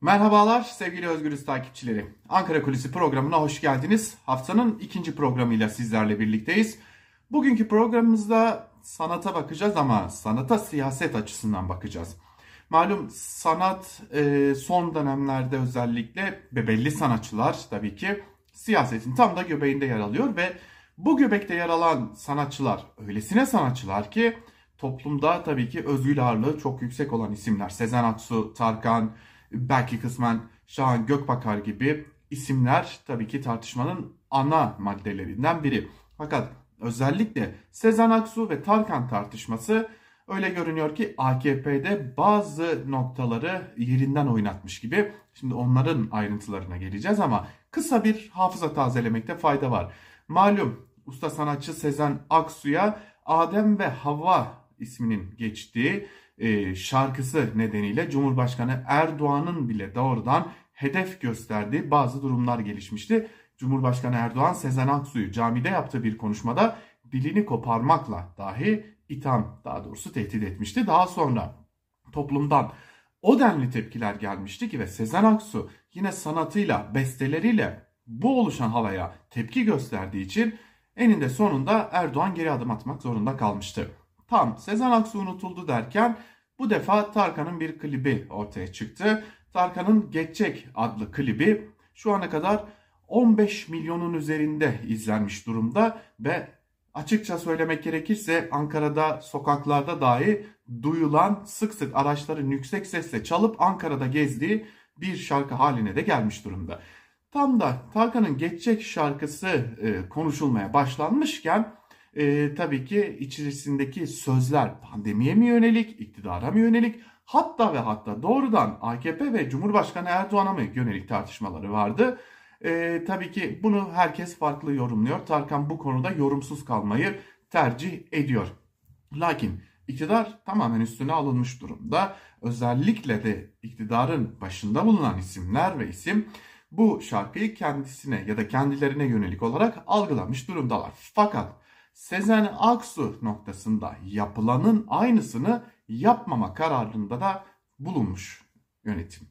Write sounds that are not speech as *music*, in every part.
Merhabalar sevgili Özgürüz takipçileri. Ankara Kulisi programına hoş geldiniz. Haftanın ikinci programıyla sizlerle birlikteyiz. Bugünkü programımızda sanata bakacağız ama sanata siyaset açısından bakacağız. Malum sanat e, son dönemlerde özellikle ve belli sanatçılar tabii ki siyasetin tam da göbeğinde yer alıyor ve bu göbekte yer alan sanatçılar öylesine sanatçılar ki toplumda tabii ki özgül ağırlığı çok yüksek olan isimler. Sezen Aksu, Tarkan, belki kısmen Şahan Gökbakar gibi isimler tabii ki tartışmanın ana maddelerinden biri. Fakat özellikle Sezen Aksu ve Tarkan tartışması öyle görünüyor ki AKP'de bazı noktaları yerinden oynatmış gibi. Şimdi onların ayrıntılarına geleceğiz ama kısa bir hafıza tazelemekte fayda var. Malum usta sanatçı Sezen Aksu'ya Adem ve Havva isminin geçtiği e, şarkısı nedeniyle Cumhurbaşkanı Erdoğan'ın bile doğrudan hedef gösterdiği bazı durumlar gelişmişti. Cumhurbaşkanı Erdoğan Sezen Aksu'yu camide yaptığı bir konuşmada dilini koparmakla dahi itham daha doğrusu tehdit etmişti. Daha sonra toplumdan o denli tepkiler gelmişti ki ve Sezen Aksu yine sanatıyla, besteleriyle bu oluşan havaya tepki gösterdiği için eninde sonunda Erdoğan geri adım atmak zorunda kalmıştı. Tam Sezen Aksu unutuldu derken bu defa Tarkan'ın bir klibi ortaya çıktı. Tarkan'ın Geçecek adlı klibi şu ana kadar 15 milyonun üzerinde izlenmiş durumda ve açıkça söylemek gerekirse Ankara'da sokaklarda dahi duyulan sık sık araçların yüksek sesle çalıp Ankara'da gezdiği bir şarkı haline de gelmiş durumda. Tam da Tarkan'ın Geçecek şarkısı e, konuşulmaya başlanmışken e, tabii ki içerisindeki sözler pandemiye mi yönelik, iktidara mı yönelik, hatta ve hatta doğrudan AKP ve Cumhurbaşkanı Erdoğan'a mı yönelik tartışmaları vardı. E, tabii ki bunu herkes farklı yorumluyor. Tarkan bu konuda yorumsuz kalmayı tercih ediyor. Lakin iktidar tamamen üstüne alınmış durumda. Özellikle de iktidarın başında bulunan isimler ve isim bu şarkıyı kendisine ya da kendilerine yönelik olarak algılamış durumdalar. Fakat Sezen Aksu noktasında yapılanın aynısını yapmama kararında da bulunmuş yönetim.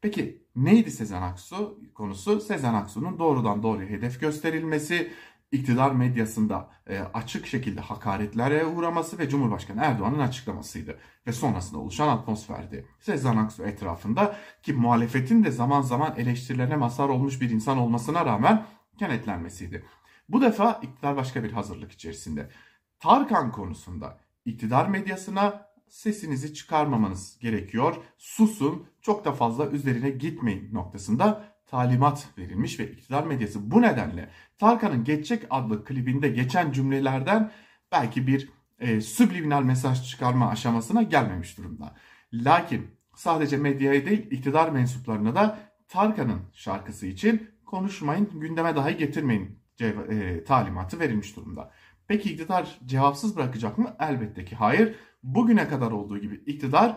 Peki neydi Sezen Aksu konusu? Sezen Aksu'nun doğrudan doğruya hedef gösterilmesi, iktidar medyasında e, açık şekilde hakaretlere uğraması ve Cumhurbaşkanı Erdoğan'ın açıklamasıydı. Ve sonrasında oluşan atmosferdi. Sezen Aksu etrafında ki muhalefetin de zaman zaman eleştirilerine mazhar olmuş bir insan olmasına rağmen kenetlenmesiydi. Bu defa iktidar başka bir hazırlık içerisinde. Tarkan konusunda iktidar medyasına sesinizi çıkarmamanız gerekiyor. Susun, çok da fazla üzerine gitmeyin noktasında talimat verilmiş ve iktidar medyası bu nedenle Tarkan'ın Geçecek adlı klibinde geçen cümlelerden belki bir e, subliminal mesaj çıkarma aşamasına gelmemiş durumda. Lakin sadece medyaya değil iktidar mensuplarına da Tarkan'ın şarkısı için konuşmayın, gündeme dahi getirmeyin e, talimatı verilmiş durumda. Peki iktidar cevapsız bırakacak mı? Elbette ki hayır. Bugüne kadar olduğu gibi iktidar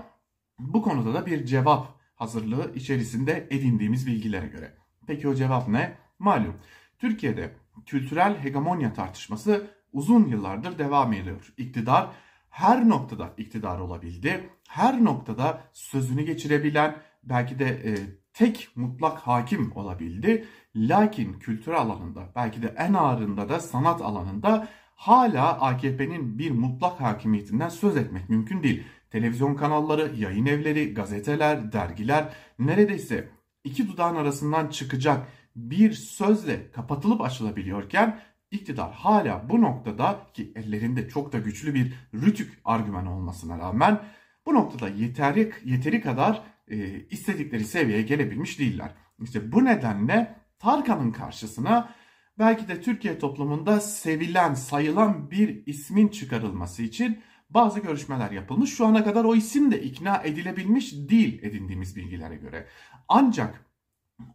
bu konuda da bir cevap hazırlığı içerisinde edindiğimiz bilgilere göre. Peki o cevap ne? Malum Türkiye'de kültürel hegemonya tartışması uzun yıllardır devam ediyor. İktidar her noktada iktidar olabildi. Her noktada sözünü geçirebilen belki de e, tek mutlak hakim olabildi. Lakin kültür alanında belki de en ağırında da sanat alanında hala AKP'nin bir mutlak hakimiyetinden söz etmek mümkün değil. Televizyon kanalları, yayın evleri, gazeteler, dergiler neredeyse iki dudağın arasından çıkacak bir sözle kapatılıp açılabiliyorken iktidar hala bu noktada ki ellerinde çok da güçlü bir rütük argüman olmasına rağmen bu noktada yeteri, yeteri kadar e, istedikleri seviyeye gelebilmiş değiller. İşte bu nedenle Tarkan'ın karşısına belki de Türkiye toplumunda sevilen, sayılan bir ismin çıkarılması için bazı görüşmeler yapılmış. Şu ana kadar o isim de ikna edilebilmiş değil edindiğimiz bilgilere göre. Ancak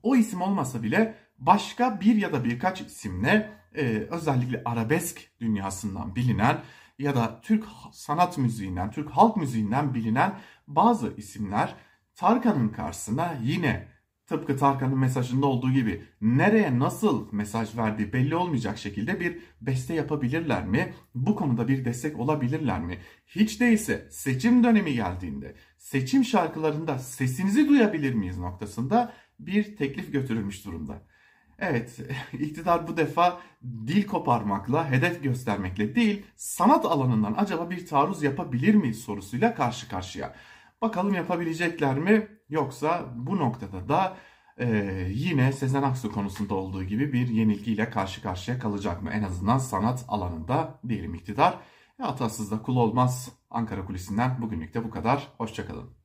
o isim olmasa bile başka bir ya da birkaç isimle e, özellikle arabesk dünyasından bilinen ya da Türk sanat müziğinden, Türk halk müziğinden bilinen bazı isimler Tarkan'ın karşısına yine tıpkı Tarkan'ın mesajında olduğu gibi nereye nasıl mesaj verdiği belli olmayacak şekilde bir beste yapabilirler mi? Bu konuda bir destek olabilirler mi? Hiç değilse seçim dönemi geldiğinde seçim şarkılarında sesinizi duyabilir miyiz noktasında bir teklif götürülmüş durumda. Evet, *laughs* iktidar bu defa dil koparmakla, hedef göstermekle değil, sanat alanından acaba bir taarruz yapabilir miyiz sorusuyla karşı karşıya. Bakalım yapabilecekler mi? Yoksa bu noktada da e, yine Sezen Aksu konusunda olduğu gibi bir yenilgiyle karşı karşıya kalacak mı? En azından sanat alanında diyelim iktidar. E, hatasız da kul olmaz. Ankara Kulisi'nden bugünlük de bu kadar. Hoşçakalın.